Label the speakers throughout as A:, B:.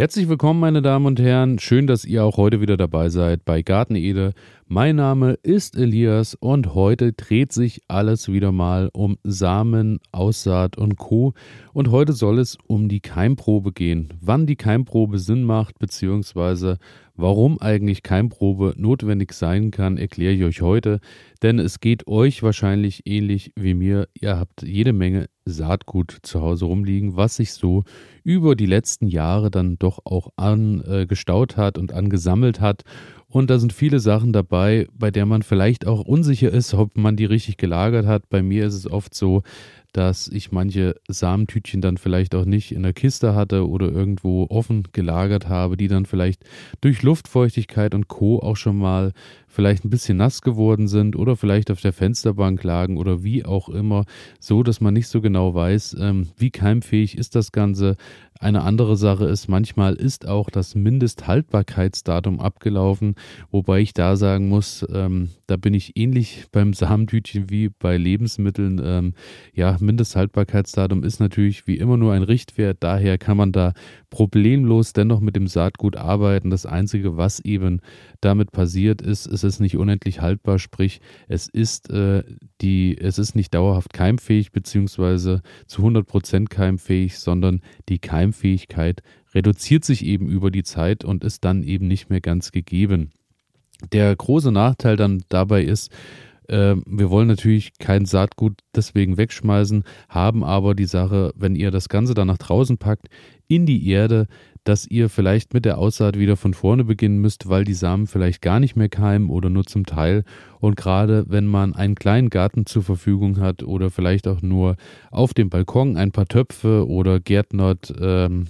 A: Herzlich willkommen, meine Damen und Herren. Schön, dass ihr auch heute wieder dabei seid bei Garten Ede. Mein Name ist Elias und heute dreht sich alles wieder mal um Samen, Aussaat und Co. Und heute soll es um die Keimprobe gehen. Wann die Keimprobe Sinn macht, beziehungsweise warum eigentlich Keimprobe notwendig sein kann, erkläre ich euch heute. Denn es geht euch wahrscheinlich ähnlich wie mir. Ihr habt jede Menge Saatgut zu Hause rumliegen, was sich so über die letzten Jahre dann doch auch angestaut hat und angesammelt hat. Und da sind viele Sachen dabei, bei der man vielleicht auch unsicher ist, ob man die richtig gelagert hat. Bei mir ist es oft so, dass ich manche Samentütchen dann vielleicht auch nicht in der Kiste hatte oder irgendwo offen gelagert habe, die dann vielleicht durch Luftfeuchtigkeit und Co. auch schon mal vielleicht ein bisschen nass geworden sind oder vielleicht auf der Fensterbank lagen oder wie auch immer, so dass man nicht so genau weiß, ähm, wie keimfähig ist das Ganze. Eine andere Sache ist, manchmal ist auch das Mindesthaltbarkeitsdatum abgelaufen, wobei ich da sagen muss, ähm, da bin ich ähnlich beim Samentütchen wie bei Lebensmitteln. Ähm, ja, Mindesthaltbarkeitsdatum ist natürlich wie immer nur ein Richtwert, daher kann man da problemlos dennoch mit dem Saatgut arbeiten. Das Einzige, was eben damit passiert ist, es ist nicht unendlich haltbar, sprich es ist, äh, die, es ist nicht dauerhaft keimfähig beziehungsweise zu 100% keimfähig, sondern die Keimfähigkeit reduziert sich eben über die Zeit und ist dann eben nicht mehr ganz gegeben. Der große Nachteil dann dabei ist, äh, wir wollen natürlich kein Saatgut deswegen wegschmeißen, haben aber die Sache, wenn ihr das Ganze dann nach draußen packt, in die Erde, dass ihr vielleicht mit der Aussaat wieder von vorne beginnen müsst, weil die Samen vielleicht gar nicht mehr keimen oder nur zum Teil. Und gerade wenn man einen kleinen Garten zur Verfügung hat oder vielleicht auch nur auf dem Balkon ein paar Töpfe oder gärtnert ähm,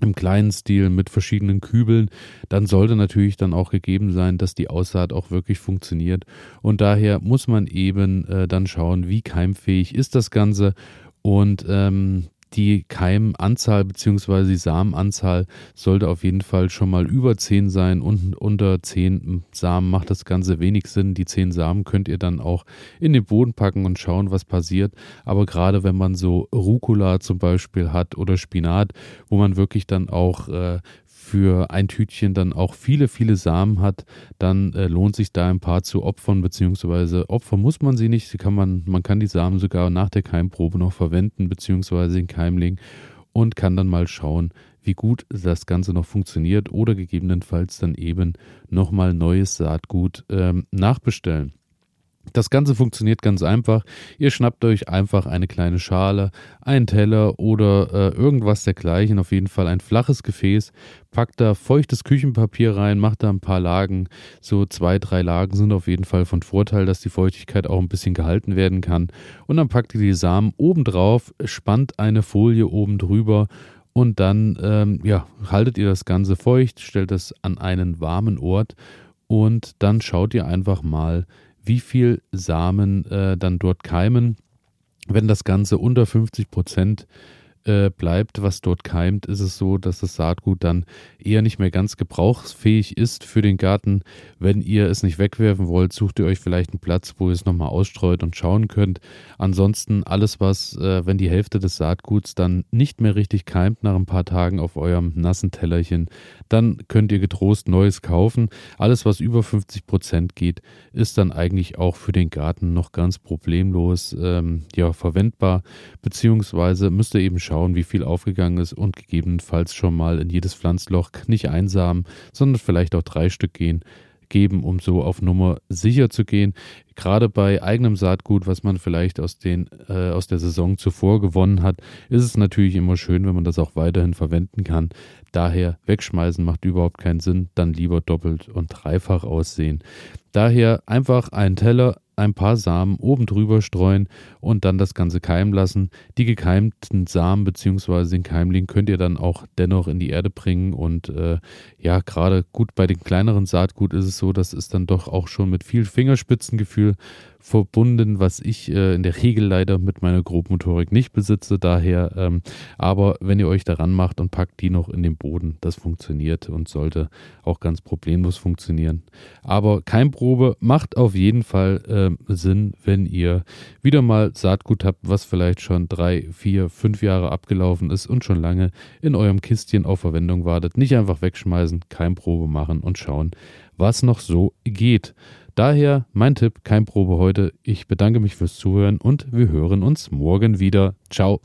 A: im kleinen Stil mit verschiedenen Kübeln, dann sollte natürlich dann auch gegeben sein, dass die Aussaat auch wirklich funktioniert. Und daher muss man eben äh, dann schauen, wie keimfähig ist das Ganze. Und ähm, die Keimanzahl bzw. die Samenanzahl sollte auf jeden Fall schon mal über 10 sein und unter 10 Samen macht das Ganze wenig Sinn. Die 10 Samen könnt ihr dann auch in den Boden packen und schauen, was passiert. Aber gerade wenn man so Rucola zum Beispiel hat oder Spinat, wo man wirklich dann auch äh, für ein Tütchen dann auch viele, viele Samen hat, dann äh, lohnt sich da ein paar zu opfern, beziehungsweise opfern muss man sie nicht. Sie kann man, man kann die Samen sogar nach der Keimprobe noch verwenden, beziehungsweise den Keimling und kann dann mal schauen, wie gut das Ganze noch funktioniert oder gegebenenfalls dann eben nochmal neues Saatgut ähm, nachbestellen. Das Ganze funktioniert ganz einfach. Ihr schnappt euch einfach eine kleine Schale, einen Teller oder äh, irgendwas dergleichen, auf jeden Fall ein flaches Gefäß, packt da feuchtes Küchenpapier rein, macht da ein paar Lagen, so zwei, drei Lagen sind auf jeden Fall von Vorteil, dass die Feuchtigkeit auch ein bisschen gehalten werden kann. Und dann packt ihr die Samen oben drauf, spannt eine Folie oben drüber und dann ähm, ja, haltet ihr das Ganze feucht, stellt es an einen warmen Ort und dann schaut ihr einfach mal, wie viel Samen äh, dann dort keimen. Wenn das Ganze unter 50 Prozent äh, bleibt, was dort keimt, ist es so, dass das Saatgut dann eher nicht mehr ganz gebrauchsfähig ist für den Garten. Wenn ihr es nicht wegwerfen wollt, sucht ihr euch vielleicht einen Platz, wo ihr es nochmal ausstreut und schauen könnt. Ansonsten alles, was, äh, wenn die Hälfte des Saatguts dann nicht mehr richtig keimt nach ein paar Tagen auf eurem nassen Tellerchen, dann könnt ihr getrost Neues kaufen. Alles, was über 50 Prozent geht, ist dann eigentlich auch für den Garten noch ganz problemlos ähm, ja, verwendbar. Beziehungsweise müsst ihr eben schauen, schauen, wie viel aufgegangen ist und gegebenenfalls schon mal in jedes Pflanzloch nicht einsamen, sondern vielleicht auch drei Stück gehen geben, um so auf Nummer sicher zu gehen. Gerade bei eigenem Saatgut, was man vielleicht aus, den, äh, aus der Saison zuvor gewonnen hat, ist es natürlich immer schön, wenn man das auch weiterhin verwenden kann. Daher wegschmeißen macht überhaupt keinen Sinn, dann lieber doppelt und dreifach aussehen. Daher einfach einen Teller, ein paar Samen oben drüber streuen und dann das Ganze keimen lassen. Die gekeimten Samen bzw. den Keimling könnt ihr dann auch dennoch in die Erde bringen und äh, ja, gerade gut bei den kleineren Saatgut ist es so, dass es dann doch auch schon mit viel Fingerspitzengefühl verbunden, was ich äh, in der Regel leider mit meiner Grobmotorik nicht besitze. Daher, ähm, aber wenn ihr euch daran macht und packt die noch in den Boden, das funktioniert und sollte auch ganz problemlos funktionieren. Aber Keimprobe macht auf jeden Fall äh, Sinn, wenn ihr wieder mal Saatgut habt, was vielleicht schon drei, vier, fünf Jahre abgelaufen ist und schon lange in eurem Kistchen auf Verwendung wartet. Nicht einfach wegschmeißen, kein Probe machen und schauen, was noch so geht. Daher mein Tipp, kein Probe heute. Ich bedanke mich fürs Zuhören und wir hören uns morgen wieder. Ciao.